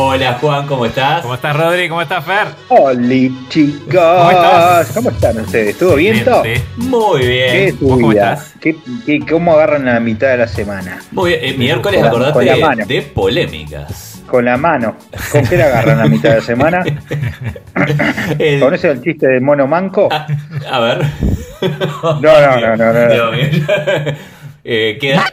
Hola Juan, ¿cómo estás? ¿Cómo estás Rodri? ¿Cómo estás Fer? Hola chicos. ¿Cómo, estás? ¿Cómo están ustedes? ¿Todo bien? todo? Muy bien. ¿Qué es tu ¿Cómo vida? estás? ¿Qué, qué, cómo agarran la mitad de la semana? Muy bien. Eh, miércoles, Con acordate con la mano. de polémicas. Con la mano. ¿Con qué la agarran la mitad de la semana? El- ¿Con ese el chiste del mono manco? a, a ver. No, no, no, no, no. Dios mío. Eh, queda.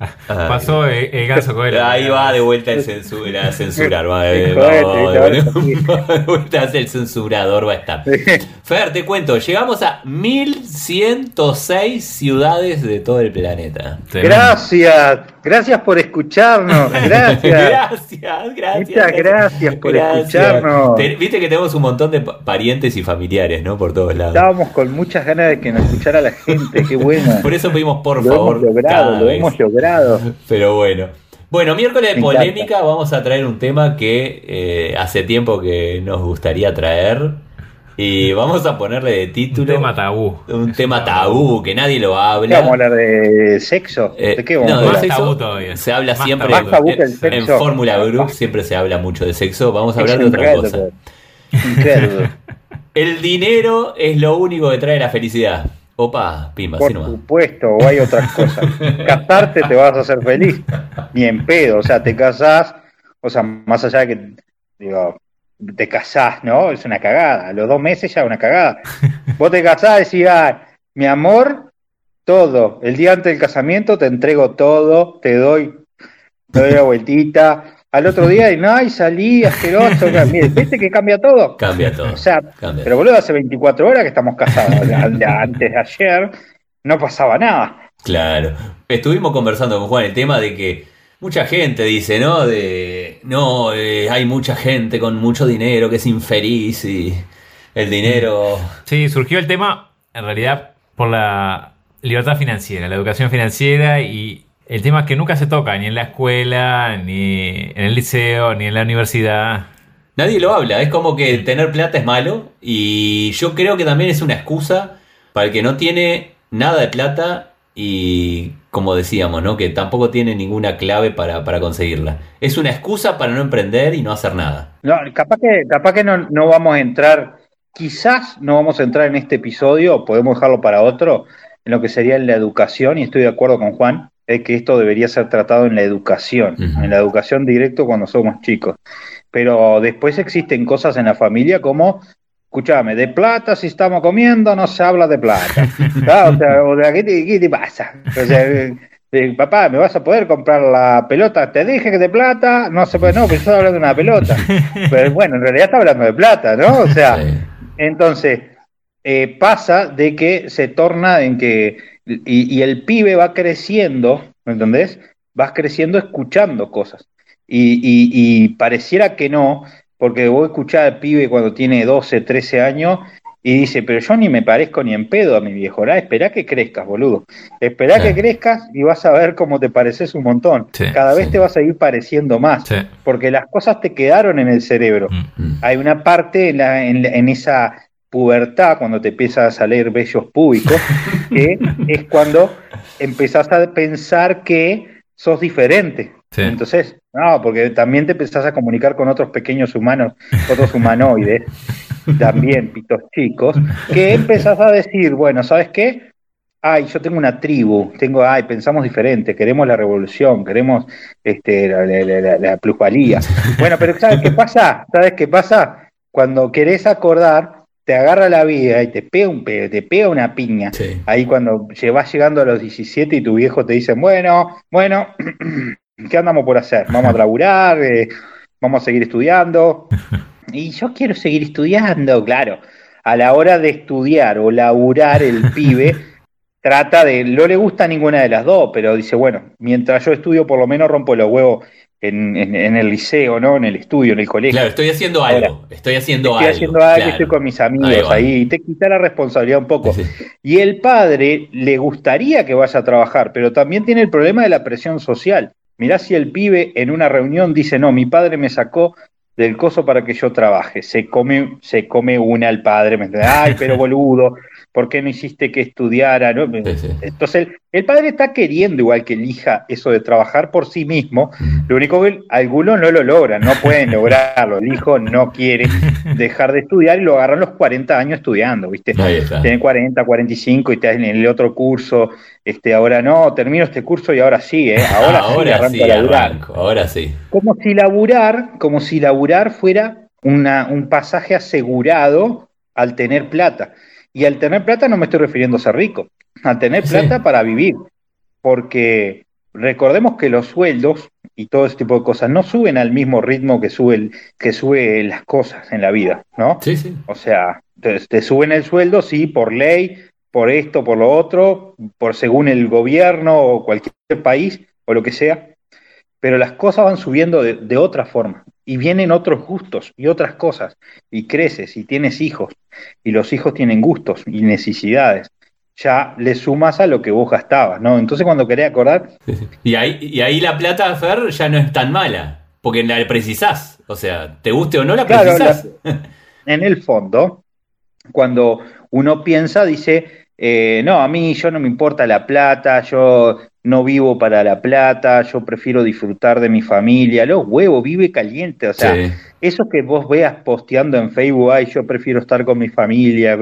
あっ。Pasó el, el ganso Coelho. Ahí va de vuelta el censura, a censurar. Va, de, vuelta el censurador va a estar. Fer, te cuento, llegamos a 1106 ciudades de todo el planeta. Gracias. Gracias por escucharnos. Gracias. gracias, gracias. Muchas gracias por escucharnos. Te- Viste que tenemos un montón de pa- parientes y familiares, ¿no? Por todos lados. Estábamos con muchas ganas de que nos escuchara la gente. Qué bueno. Por eso pedimos por Lo favor. hemos logrado, cada lo vez. hemos logrado. Pero bueno. Bueno, miércoles de polémica vamos a traer un tema que eh, hace tiempo que nos gustaría traer. Y vamos a ponerle de Un título tema tabú. un tema tabú que nadie lo ¿Qué habla. vamos a hablar de sexo? Eh, ¿De qué vamos no, a de Más hablar? sexo tabú todavía. Se habla Más siempre tabú. Más tabú que el en, sexo. en Fórmula Group siempre se habla mucho de sexo. Vamos a hablar de Es otra cosa. Increíble. El dinero es lo único que trae la felicidad. Opa, pimba, Por supuesto, o hay otras cosas. Casarte te vas a hacer feliz. Ni en pedo. O sea, te casás, o sea, más allá de que, digo, te casás, ¿no? Es una cagada. A los dos meses ya es una cagada. Vos te casás y decís, ah, mi amor, todo. El día antes del casamiento te entrego todo, te doy, te doy la vueltita. Al otro día, y no, y salí asqueroso. Mire, ¿viste que cambia todo? Cambia todo. O sea, Cambia. pero boludo, hace 24 horas que estamos casados. Antes de ayer no pasaba nada. Claro. Estuvimos conversando con Juan el tema de que mucha gente dice, ¿no? De, no, eh, hay mucha gente con mucho dinero que es infeliz y el dinero... Sí, surgió el tema, en realidad, por la libertad financiera, la educación financiera y el tema que nunca se toca, ni en la escuela, ni en el liceo, ni en la universidad. Nadie lo habla, es como que tener plata es malo y yo creo que también es una excusa para el que no tiene nada de plata y como decíamos, ¿no? Que tampoco tiene ninguna clave para, para conseguirla. Es una excusa para no emprender y no hacer nada. No, capaz que, capaz que no, no vamos a entrar, quizás no vamos a entrar en este episodio, podemos dejarlo para otro, en lo que sería en la educación, y estoy de acuerdo con Juan, es que esto debería ser tratado en la educación, en la educación directo cuando somos chicos. Pero después existen cosas en la familia como, escúchame, de plata si estamos comiendo no se habla de plata. Ah, o sea, o sea, ¿qué, te, qué te pasa? O sea, eh, eh, papá, ¿me vas a poder comprar la pelota? Te dije que de plata no se puede, no, pero yo estoy hablando de una pelota. Pero bueno, en realidad está hablando de plata, ¿no? O sea, Sí. entonces, eh, pasa de que se torna en que, y, y el pibe va creciendo, ¿me entendés? Vas creciendo escuchando cosas. Y, y- y pareciera que no, porque vos escuchás al pibe cuando tiene 12, 13 años y dice, pero yo ni me parezco ni en pedo a mi viejo, ¿verdad? Esperá que crezcas, boludo. Esperá Sí. que crezcas y vas a ver cómo te pareces un montón. Sí, Cada vez sí. te vas a ir pareciendo más, Sí. porque las cosas te quedaron en el cerebro Mm. Mm. hay una parte en, la- en la- en esa pubertad, cuando te empiezan a salir vellos públicos, que es cuando empezás a pensar que sos diferente. Sí. Entonces, no, porque también te empezás a comunicar con otros pequeños humanos, otros humanoides, también pitos chicos, que empezás a decir, bueno, ¿sabes qué? Ay, yo tengo una tribu, tengo, ay, pensamos diferente, queremos la revolución, queremos este, la, la- la- la plusvalía. Bueno, pero ¿sabes qué pasa? ¿Sabes qué pasa? Cuando querés acordar, te agarra la vida y te pega un pe- te pega una piña. Sí. Ahí cuando vas llegando a los 17 y tu viejo te dice, bueno, bueno, ¿qué andamos por hacer? Vamos a laburar, eh, vamos a seguir estudiando. Y yo quiero seguir estudiando, claro. A la hora de estudiar o laburar el pibe, trata de, no le gusta ninguna de las dos, pero dice, bueno, mientras yo estudio por lo menos rompo los huevos en, el liceo, ¿no? En el estudio, en el colegio. Claro, estoy haciendo algo, estoy haciendo estoy algo. haciendo algo, estoy con mis amigos ahí, y te quita la responsabilidad un poco. Y el padre le gustaría que vaya a trabajar, pero también tiene el problema de la presión social. Mirá si el pibe en una reunión dice, no, mi padre me sacó del coso para que yo trabaje. Se come, se come una al padre, ¿me entiendes? Ay, pero boludo, ¿por qué no hiciste que estudiara? ¿no? Entonces, el, padre está queriendo igual que elija eso de trabajar por sí mismo, lo único que algunos no lo logran, no pueden lograrlo, el hijo no quiere dejar de estudiar y lo agarran los 40 años estudiando, ¿viste? Tiene 40, 45 y está en el otro curso, este, ahora no, termino este curso y ahora sí, ¿eh? ahora, ahora sí, ahora sí. Como si laburar, como si laburar fuera una, un pasaje asegurado al tener plata. Y al tener plata no me estoy refiriendo a ser rico, al tener plata para vivir, porque recordemos que los sueldos y todo ese tipo de cosas no suben al mismo ritmo que sube, que sube las cosas en la vida, ¿no? Sí, sí. O sea, te, suben el sueldo, sí, por ley, por esto, por lo otro, por según el gobierno o cualquier país o lo que sea, pero las cosas van subiendo de otra forma y vienen otros gustos y otras cosas, y creces y tienes hijos, y los hijos tienen gustos y necesidades. Ya le sumas a lo que vos gastabas, ¿no? Entonces cuando querés acordar... Y ahí, y ahí la plata, Fer, ya no es tan mala, porque la precisás. O sea, te guste o no, la precisás. en el fondo, cuando uno piensa, dice, eh, no, a mí yo no me importa la plata, yo no vivo para la plata, yo prefiero disfrutar de mi familia, los huevos, vive caliente, o sea, eso que vos veas posteando en Facebook, ay, yo prefiero estar con mi familia,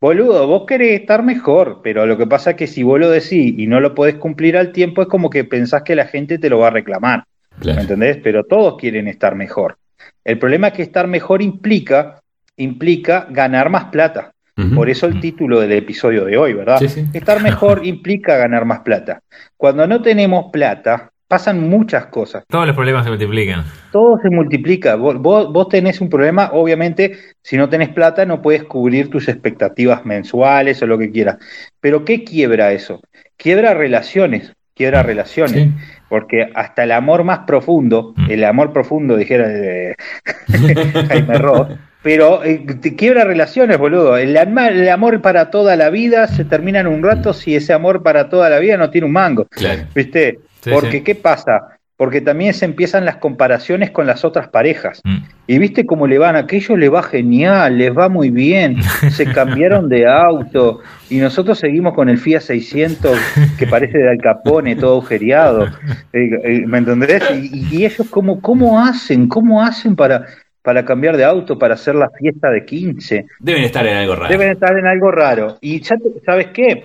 boludo, vos querés estar mejor, pero lo que pasa es que si vos lo decís y no lo podés cumplir al tiempo, es como que pensás que la gente te lo va a reclamar, ¿me entendés? Pero todos quieren estar mejor. El problema es que estar mejor implica, implica ganar más plata. Por eso el título del episodio de hoy, ¿verdad? Estar mejor implica ganar más plata. Cuando no tenemos plata, pasan muchas cosas. Todos los problemas se multiplican. Todo se multiplica. Vos, vos, tenés un problema, obviamente, si no tenés plata no puedes cubrir tus expectativas mensuales o lo que quieras. Pero ¿qué quiebra eso? Quiebra relaciones, quiebra relaciones. Porque hasta el amor más profundo, mm. el amor profundo, dijera de Jaime Ross, pero eh, te quiebra relaciones, boludo. El, el, amor para toda la vida se termina en un rato si ese amor para toda la vida no tiene un mango. ¿Viste? Porque, ¿qué pasa? Porque también se empiezan las comparaciones con las otras parejas. Mm. Y viste cómo le van, a aquellos les va genial, les va muy bien, se cambiaron de auto y nosotros seguimos con el Fiat 600 que parece de Al Capone, todo agujereado. Eh, eh, ¿Me entendés? Y, y ellos, cómo, ¿cómo hacen? ¿Cómo hacen para.? Para cambiar de auto, para hacer la fiesta de 15. Deben estar en algo raro. Deben estar en algo raro. Y ya ¿sabes qué?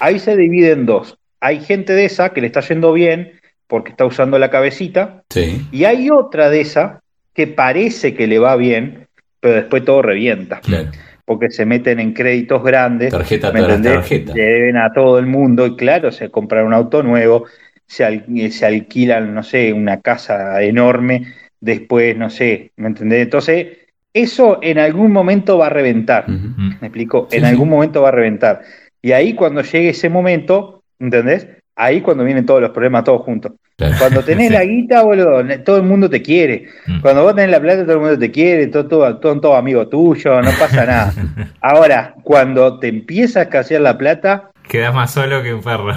Ahí se divide en dos. Hay gente de esa que le está yendo bien porque está usando la cabecita. Sí. Y hay otra de esa que parece que le va bien, pero después todo revienta. Porque se meten en créditos grandes. Tarjeta, ¿me tarjeta. Le deben a todo el mundo. Y claro, se compran un auto nuevo, se, se alquilan, no sé, una casa enorme después, no sé, ¿me entendés? Entonces, eso en algún momento va a reventar, ¿me explico? en algún momento va a reventar. Y ahí cuando llegue ese momento, ¿entendés? Ahí cuando vienen todos los problemas todos juntos. Cuando tenés la guita, boludo, todo el mundo te quiere. Mm. Cuando vos tenés la plata, todo el mundo te quiere, todo, todo, todo, todo amigo tuyo, no pasa nada. Ahora, cuando te empiezas a escasear la plata... Quedas más solo que un perro.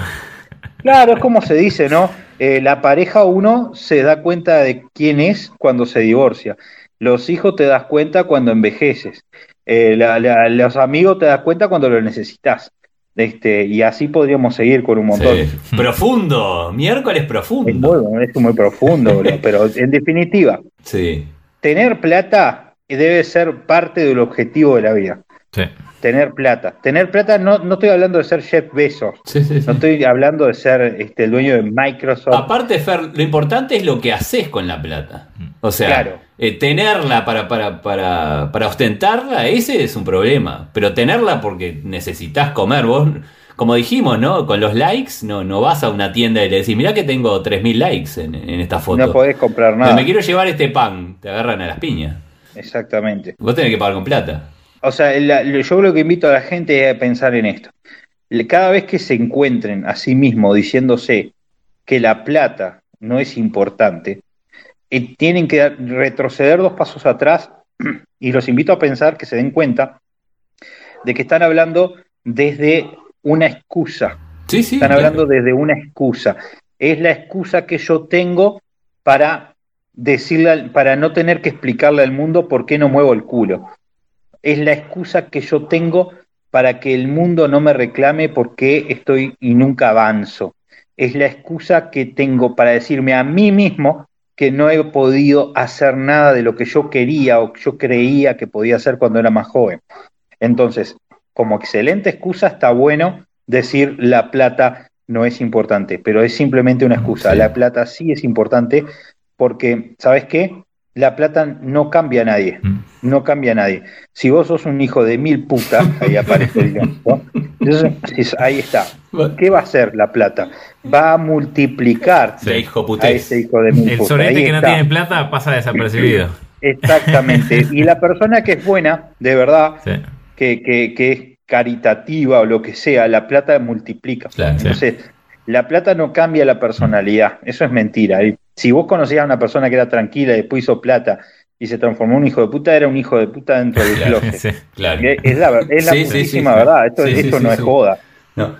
Claro, es como se dice, ¿no? Eh, la pareja uno se da cuenta de quién es cuando se divorcia. Los hijos te das cuenta cuando envejeces. Eh, los amigos te das cuenta cuando lo necesitas. Este, y así podríamos seguir con un montón. Profundo, miércoles profundo. Es muy, es muy profundo, pero en definitiva, sí. tener plata debe ser parte del objetivo de la vida. Sí tener plata. Tener plata, no, no estoy hablando de ser Jeff Bezos. no estoy hablando de ser este, el dueño de Microsoft. Aparte, Fer, lo importante es lo que haces con la plata. O sea, eh, tenerla para, para, para, para ostentarla, ese es un problema. Pero tenerla porque necesitas comer. Vos, como dijimos, ¿no? Con los likes, no, no vas a una tienda y le decís, mirá que tengo 3.000 likes en, en esta foto. No podés comprar nada. me quiero llevar este pan. Te agarran a las piñas. Exactamente. Vos tenés que pagar con plata. O sea, yo lo que invito a la gente es a pensar en esto. cada vez que se encuentren a sí mismos diciéndose que la plata no es importante, eh, tienen que retroceder dos pasos atrás y los invito a pensar que se den cuenta de que están hablando desde una excusa. Sí, sí, están hablando desde una excusa. Es la excusa que yo tengo para decirle, para no tener que explicarle al mundo por qué no muevo el culo. Es la excusa que yo tengo para que el mundo no me reclame por qué estoy y nunca avanzo. Es la excusa que tengo para decirme a mí mismo que no he podido hacer nada de lo que yo quería o yo creía que podía hacer cuando era más joven. Entonces, como excelente excusa está bueno decir la plata no es importante, pero es simplemente una excusa. La plata sí es importante porque, ¿sabes qué? La plata no cambia a nadie, mm. no cambia a nadie. Si vos sos un hijo de mil putas, ahí aparece el ¿no? Entonces, ahí está. ¿Qué va a hacer la plata? Va a multiplicar hijo a ese hijo de mil putas. El sorete que no tiene plata pasa desapercibido. Exactamente. Y la persona que es buena, de verdad, que, que, que, es caritativa o lo que sea, la plata multiplica. Entonces, la plata no cambia la personalidad, eso es mentira. Si vos conocías a una persona que era tranquila y después hizo plata y se transformó en un hijo de puta, era un hijo de puta dentro del closet. Es la, es la verdad, esto, no es joda.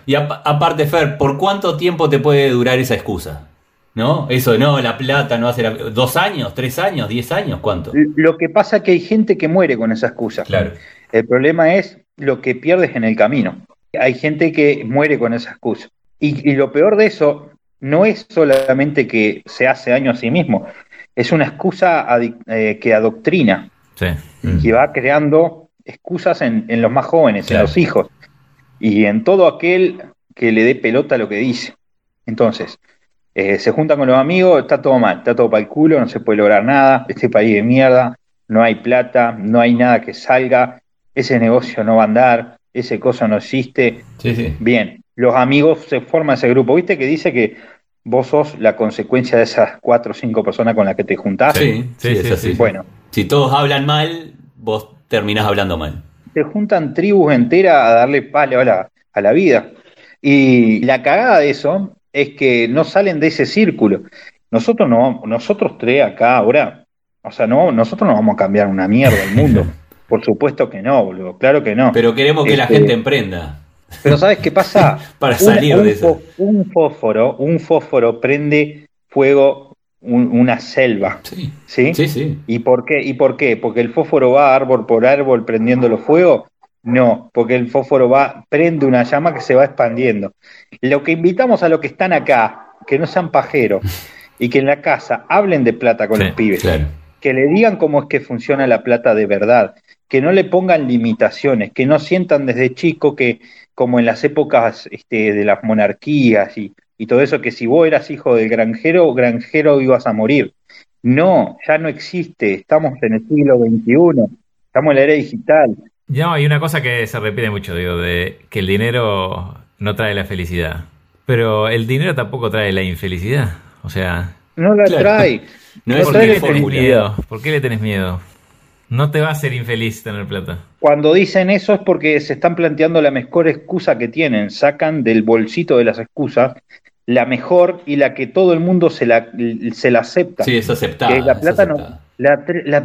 Y aparte, Fer, ¿por cuánto tiempo te puede durar esa excusa? ¿No? Eso, no, la plata no hace ¿Dos años? ¿Tres años? ¿Diez años? ¿Cuánto? Lo que pasa es que hay gente que muere con esa excusa. Claro. El problema es lo que pierdes en el camino. Hay gente que muere con esa excusa. Y, lo peor de eso no es solamente que se hace daño a sí mismo, es una excusa eh, que adoctrina, sí. que va creando excusas en, los más jóvenes, en los hijos, y en todo aquel que le dé pelota a lo que dice. Entonces, eh, se juntan con los amigos, está todo mal, está todo para el culo, no se puede lograr nada, este país de mierda, no hay plata, no hay nada que salga, ese negocio no va a andar, ese cosa no existe. Bien, los amigos se forman ese grupo. ¿Viste que dice que vos sos la consecuencia de esas cuatro o cinco personas con las que te juntás? Sí, sí, es así. Bueno. Si todos hablan mal, vos terminás hablando mal. Se juntan tribus enteras a darle palo a la, a la vida. Y la cagada de eso es que no salen de ese círculo. Nosotros no, nosotros tres acá ahora, o sea, no, nosotros no vamos a cambiar una mierda el mundo. Por supuesto que no, boludo, claro que no. Pero queremos que la este, gente emprenda. Pero ¿sabes qué pasa? Para salir un, de eso. Un fósforo, un fósforo prende fuego una selva. Sí. sí. Sí, ¿Y por qué? ¿Y por qué? Porque el fósforo va árbol por árbol prendiendo los fuegos. No, porque el fósforo va, prende una llama que se va expandiendo. Lo que invitamos a los que están acá, que no sean pajeros, y que en la casa hablen de plata con los pibes. Que le digan cómo es que funciona la plata de verdad que no le pongan limitaciones, que no sientan desde chico que, como en las épocas este, de las monarquías y, todo eso, que si vos eras hijo del granjero, granjero ibas a morir. No, ya no existe, estamos en el siglo XXI, estamos en la era digital. No, hay una cosa que se repite mucho, digo, de que el dinero no trae la felicidad, pero el dinero tampoco trae la infelicidad, o sea... No la trae. No, es ¿Por, qué le tenés miedo? ¿Por qué le tenés miedo? No te va a hacer infeliz tener plata. Cuando dicen eso es porque se están planteando la mejor excusa que tienen. Sacan del bolsito de las excusas la mejor y la que todo el mundo se la, se la acepta. Sí, es aceptada. la plata no la,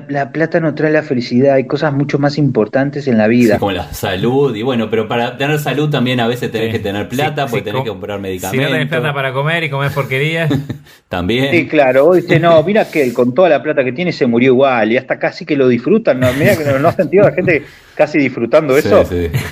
la, plata no trae la felicidad, hay cosas mucho más importantes en la vida. como la salud, y bueno, pero para tener salud también a veces tenés que tener plata, porque tenés que comprar medicamentos. Si no tenés plata para comer y comer porquerías. también. Sí, claro, dice, no, mira que él con toda la plata que tiene se murió igual, y hasta casi que lo disfrutan, ¿no? Mira que no, has sentido a la gente casi disfrutando eso.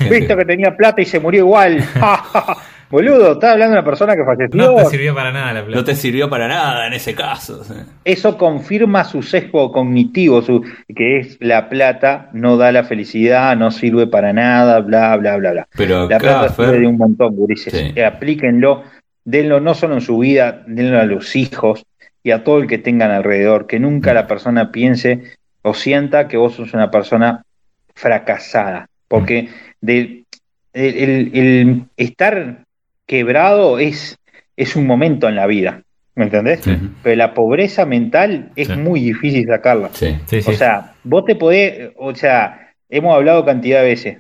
Viste que tenía plata y se murió igual. Boludo, estaba hablando de una persona que falleció. No te sirvió para nada la plata. No te sirvió para nada en ese caso. Eso confirma su sesgo cognitivo, su, que es la plata no da la felicidad, no sirve para nada, bla, bla, bla, bla. Pero la plata sirve de un montón, gurises. Aplíquenlo, denlo no solo en su vida, denlo a los hijos y a todo el que tengan alrededor. Que nunca la persona piense o sienta que vos sos una persona fracasada. Porque de, el estar quebrado es, es un momento en la vida, ¿me entendés? Pero la pobreza mental es muy difícil sacarla. o sea, vos te podés, o sea, hemos hablado cantidad de veces,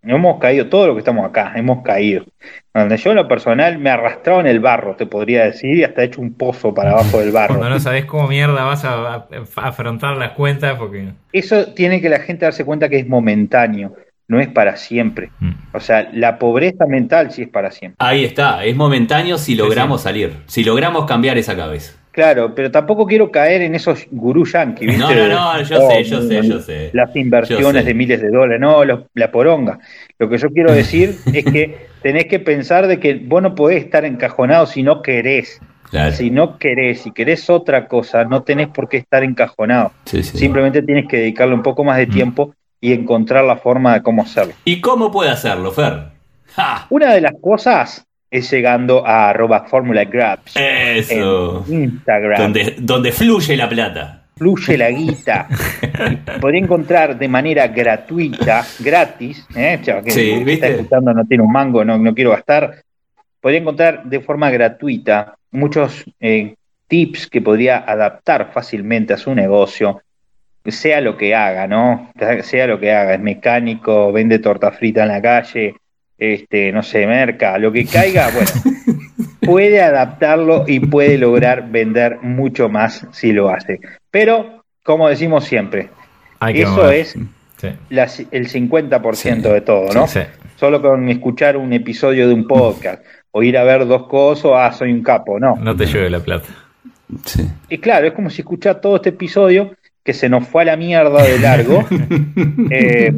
Hemos caído, todo lo que estamos acá, hemos caído. Donde yo en lo personal me he arrastrado en el barro, te podría decir, y hasta he hecho un pozo para abajo del barro. Cuando no sabes cómo mierda vas a, a- a afrontar las cuentas porque... Eso tiene que la gente darse cuenta que es momentáneo, no es para siempre. Mm. O sea, la pobreza mental sí es para siempre. Ahí está, es momentáneo si logramos salir, si logramos cambiar esa cabeza. Claro, pero tampoco quiero caer en esos gurús yanquis. No, no, no, yo sé, yo sé, yo sé. Las inversiones sé. de miles de dólares, no, la poronga. Lo que yo quiero decir es que tenés que pensar de que vos no podés estar encajonado si no querés. Claro. Si no querés, si querés otra cosa, no tenés por qué estar encajonado. Sí, sí. Simplemente tienes que dedicarle un poco más de tiempo y encontrar la forma de cómo hacerlo. ¿Y cómo puede hacerlo, Fer? ¡Ja! Una de las cosas es llegando a arroba Formula Grabs Eso. en Instagram. Donde, donde fluye la plata. fluye la guita. Podría encontrar de manera gratuita, gratis, ¿eh? Sea, que Sí, ¿viste? está escuchando no tiene un mango, no, no quiero gastar. Podría encontrar de forma gratuita muchos eh, tips que podría adaptar fácilmente a su negocio, sea lo que haga, ¿no? Sea lo que haga, es mecánico, vende torta frita en la calle, este, no sé, merca, lo que caiga, bueno, puede adaptarlo y puede lograr vender mucho más si lo hace. Pero, como decimos siempre, eso mover. es Sí. la- el 50% Sí. de todo, ¿no? Sí. Solo con escuchar un episodio de un podcast o ir a ver dos cosas, ah, soy un capo, no. No te llueve la plata. Sí. Y claro, es como si escuchar todo este episodio que se nos fue a la mierda de largo. eh,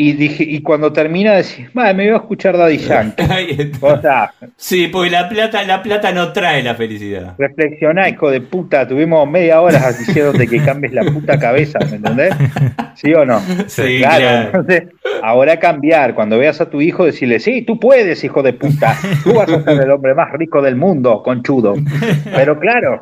y dije, y cuando termina decís, "Vale, me voy a escuchar Daddy Yankee. O sea, Sí, porque la plata, la plata no trae la felicidad. reflexioná, hijo de puta, tuvimos media hora diciéndote que cambies la puta cabeza, ¿me entendés? ¿Sí o no? Sí, Claro, claro. entonces, ahora cambiar, cuando veas a tu hijo, decirle, sí, tú puedes, hijo de puta, tú vas a ser el hombre más rico del mundo, conchudo. Pero claro,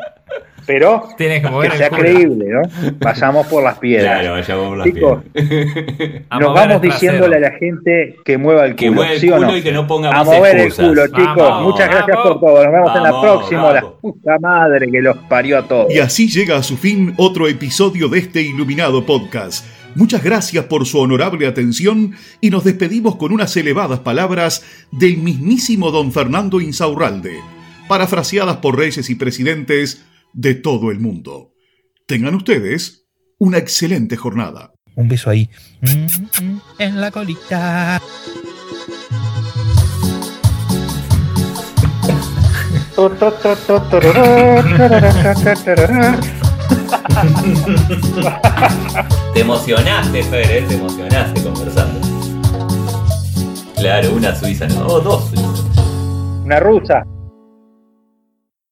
pero Tienes que mover que el sea creíble, ¿no? Pasamos por las piedras. Claro, por las Chicos, piedras. Nos vamos diciéndole a la gente que mueva el Que culo, mueva el ¿sí o culo no? y que no ponga a más mover el culo, chicos. Vamos, Muchas gracias vamos. por todo. Nos vemos en la próxima. La puta madre que los parió a todos. Y así llega a su fin otro episodio de este iluminado podcast. Muchas gracias por su honorable atención y nos despedimos con unas elevadas palabras del mismísimo don Fernando Insaurralde, parafraseadas por reyes y presidentes de todo el mundo. Tengan ustedes una excelente jornada. Un beso ahí. Mm, mm, En la colita. Te emocionaste, Fer, ¿eh? te emocionaste conversando. Claro, una suiza, no, oh, dos. Una rusa.